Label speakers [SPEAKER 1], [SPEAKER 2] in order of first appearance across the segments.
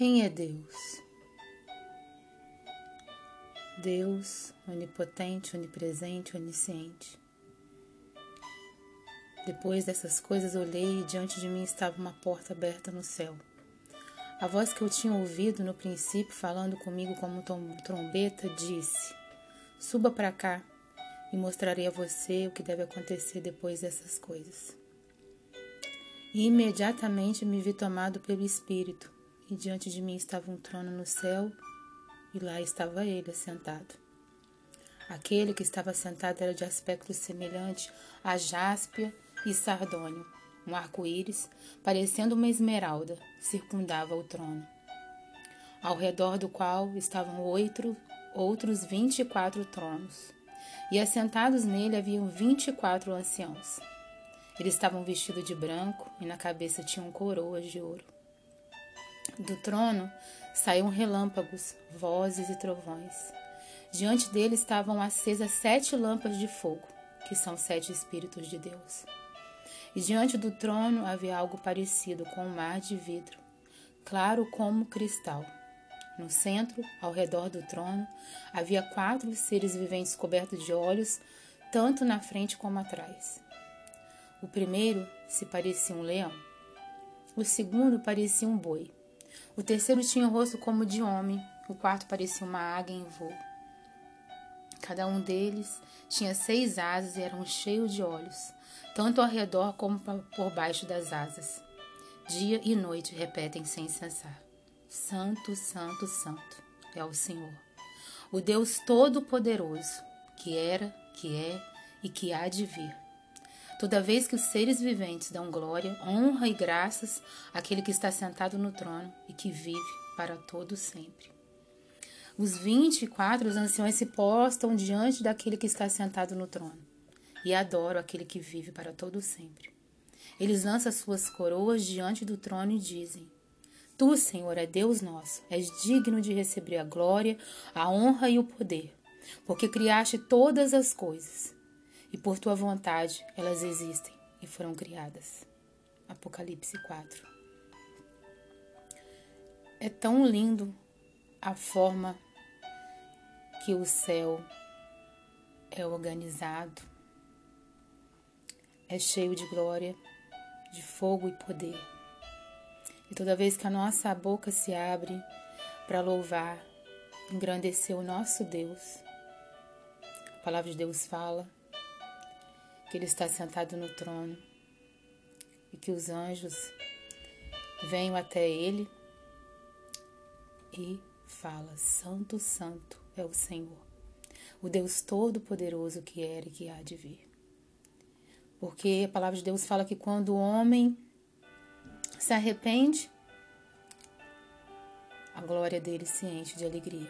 [SPEAKER 1] Quem é Deus? Deus onipotente, onipresente, onisciente. Depois dessas coisas olhei e diante de mim estava uma porta aberta no céu. A voz que eu tinha ouvido no princípio falando comigo como trombeta disse: Suba para cá e mostrarei a você o que deve acontecer depois dessas coisas. E imediatamente me vi tomado pelo Espírito, e diante de mim estava um trono no céu, e lá estava ele assentado. Aquele que estava sentado era de aspecto semelhante a jáspia e sardônio. Um arco-íris, parecendo uma esmeralda, circundava o trono, ao redor do qual estavam oito, outros vinte e quatro tronos, e assentados nele haviam vinte e quatro anciãos. Eles estavam vestidos de branco e na cabeça tinham coroas de ouro. Do trono saíam relâmpagos, vozes e trovões. Diante dele estavam acesas sete lâmpadas de fogo, que são sete Espíritos de Deus. E diante do trono havia algo parecido com um mar de vidro, claro como cristal. No centro, ao redor do trono, havia quatro seres viventes cobertos de olhos, tanto na frente como atrás. O primeiro se parecia um leão. O segundo parecia um boi. O terceiro tinha o rosto como de homem. O quarto parecia uma águia em voo. Cada um deles tinha seis asas e eram cheios de olhos, tanto ao redor como por baixo das asas. Dia e noite repetem sem cessar: Santo, Santo, Santo é o Senhor, o Deus Todo-Poderoso, que era, que é e que há de vir. Toda vez que os seres viventes dão glória, honra e graças àquele que está sentado no trono e que vive para todo sempre. Os vinte e quatro anciões se postam diante daquele que está sentado no trono e adoram aquele que vive para todo sempre. Eles lançam suas coroas diante do trono e dizem: Tu, Senhor, é Deus nosso, és digno de receber a glória, a honra e o poder, porque criaste todas as coisas e por tua vontade elas existem e foram criadas. Apocalipse 4. É tão lindo a forma que o céu é organizado, é cheio de glória, de fogo e poder. E toda vez que a nossa boca se abre para louvar, engrandecer o nosso Deus, a palavra de Deus fala que Ele está sentado no trono e que os anjos venham até Ele e fala: Santo, Santo é o Senhor, o Deus Todo-Poderoso que era e que há de vir. Porque a palavra de Deus fala que quando o homem se arrepende, a glória dele se enche de alegria.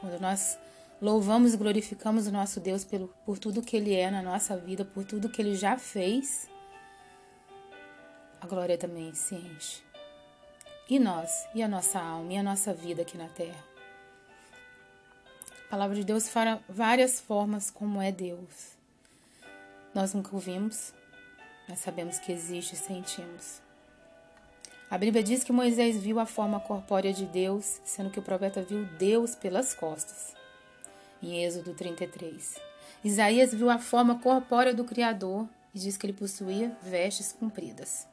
[SPEAKER 1] Quando nós Louvamos e glorificamos o nosso Deus pelo, por tudo que Ele é na nossa vida, por tudo que Ele já fez. A glória também se enche. E nós, e a nossa alma, e a nossa vida aqui na terra. A palavra de Deus fala várias formas como é Deus. Nós nunca o vimos, mas sabemos que existe e sentimos. A Bíblia diz que Moisés viu a forma corpórea de Deus, sendo que o profeta viu Deus pelas costas em Êxodo 33. Isaías viu a forma corpórea do Criador e diz que ele possuía vestes compridas.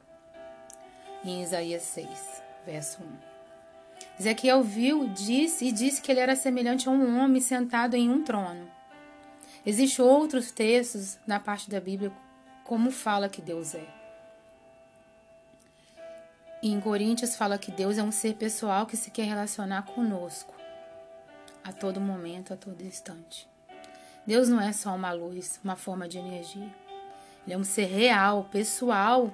[SPEAKER 1] Em Isaías 6, verso 1. Ezequiel viu, disse e disse que ele era semelhante a um homem sentado em um trono. Existem outros textos na parte da Bíblia como fala que Deus é. Em Coríntios fala que Deus é um ser pessoal que se quer relacionar conosco a todo momento, a todo instante. Deus não é só uma luz, uma forma de energia. Ele é um ser real, pessoal.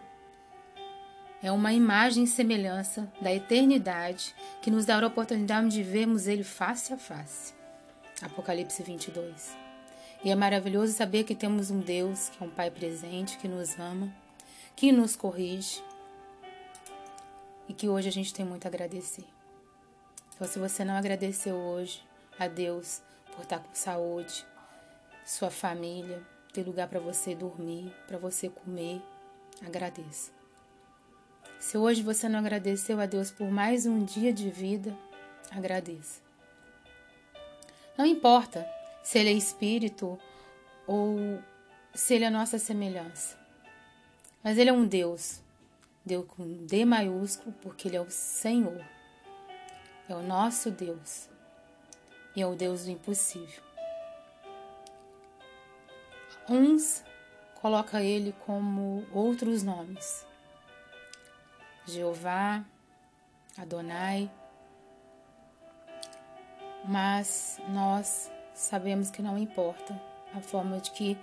[SPEAKER 1] É uma imagem e semelhança da eternidade que nos dá a oportunidade de vermos Ele face a face. Apocalipse 22. E é maravilhoso saber que temos um Deus, que é um Pai presente, que nos ama, que nos corrige e que hoje a gente tem muito a agradecer. Então, se você não agradeceu hoje, a Deus por estar com saúde, sua família, ter lugar para você dormir, para você comer. Agradeça. Se hoje você não agradeceu a Deus por mais um dia de vida, agradeça. Não importa se Ele é espírito ou se Ele é nossa semelhança, mas Ele é um Deus. Deus com D maiúsculo, porque Ele é o Senhor. É o nosso Deus. E é o Deus do impossível. Uns coloca ele como outros nomes. Jeová, Adonai. Mas nós sabemos que não importa a forma de que,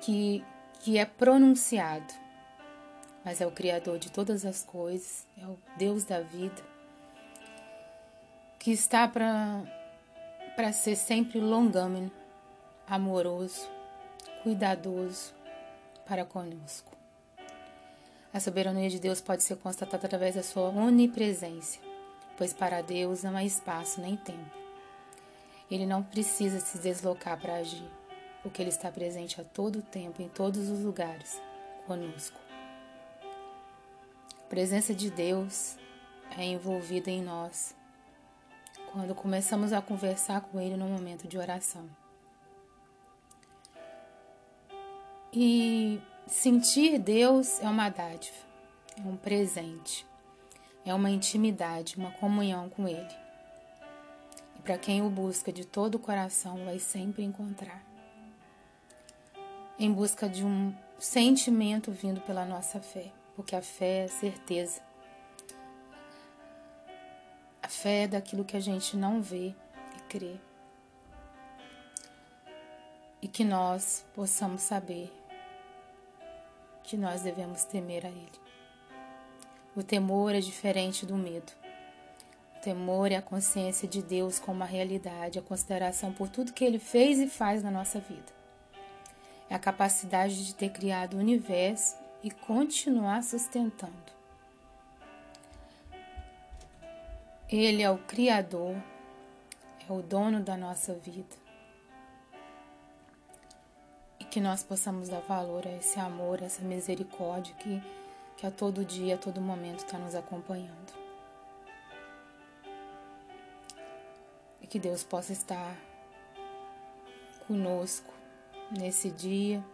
[SPEAKER 1] que, que é pronunciado. Mas é o Criador de todas as coisas, é o Deus da vida, que está para ser sempre longâmino, amoroso, cuidadoso para conosco. A soberania de Deus pode ser constatada através da sua onipresença, pois para Deus não há espaço nem tempo. Ele não precisa se deslocar para agir, porque Ele está presente a todo tempo, em todos os lugares, conosco. A presença de Deus é envolvida em nós quando começamos a conversar com Ele no momento de oração. E sentir Deus é uma dádiva, é um presente, é uma intimidade, uma comunhão com Ele. E para quem o busca de todo o coração, vai sempre encontrar. Em busca de um sentimento vindo pela nossa fé, porque a fé é certeza. A fé é daquilo que a gente não vê e crê. E que nós possamos saber que nós devemos temer a Ele. O temor é diferente do medo. O temor é a consciência de Deus como uma realidade, a consideração por tudo que Ele fez e faz na nossa vida. É a capacidade de ter criado o universo e continuar sustentando. Ele é o Criador, é o dono da nossa vida que nós possamos dar valor a esse amor, a essa misericórdia que, que a todo dia, a todo momento está nos acompanhando. E que Deus possa estar conosco nesse dia,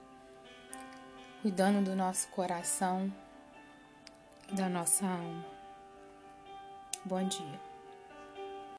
[SPEAKER 1] cuidando do nosso coração e da nossa alma. Bom dia.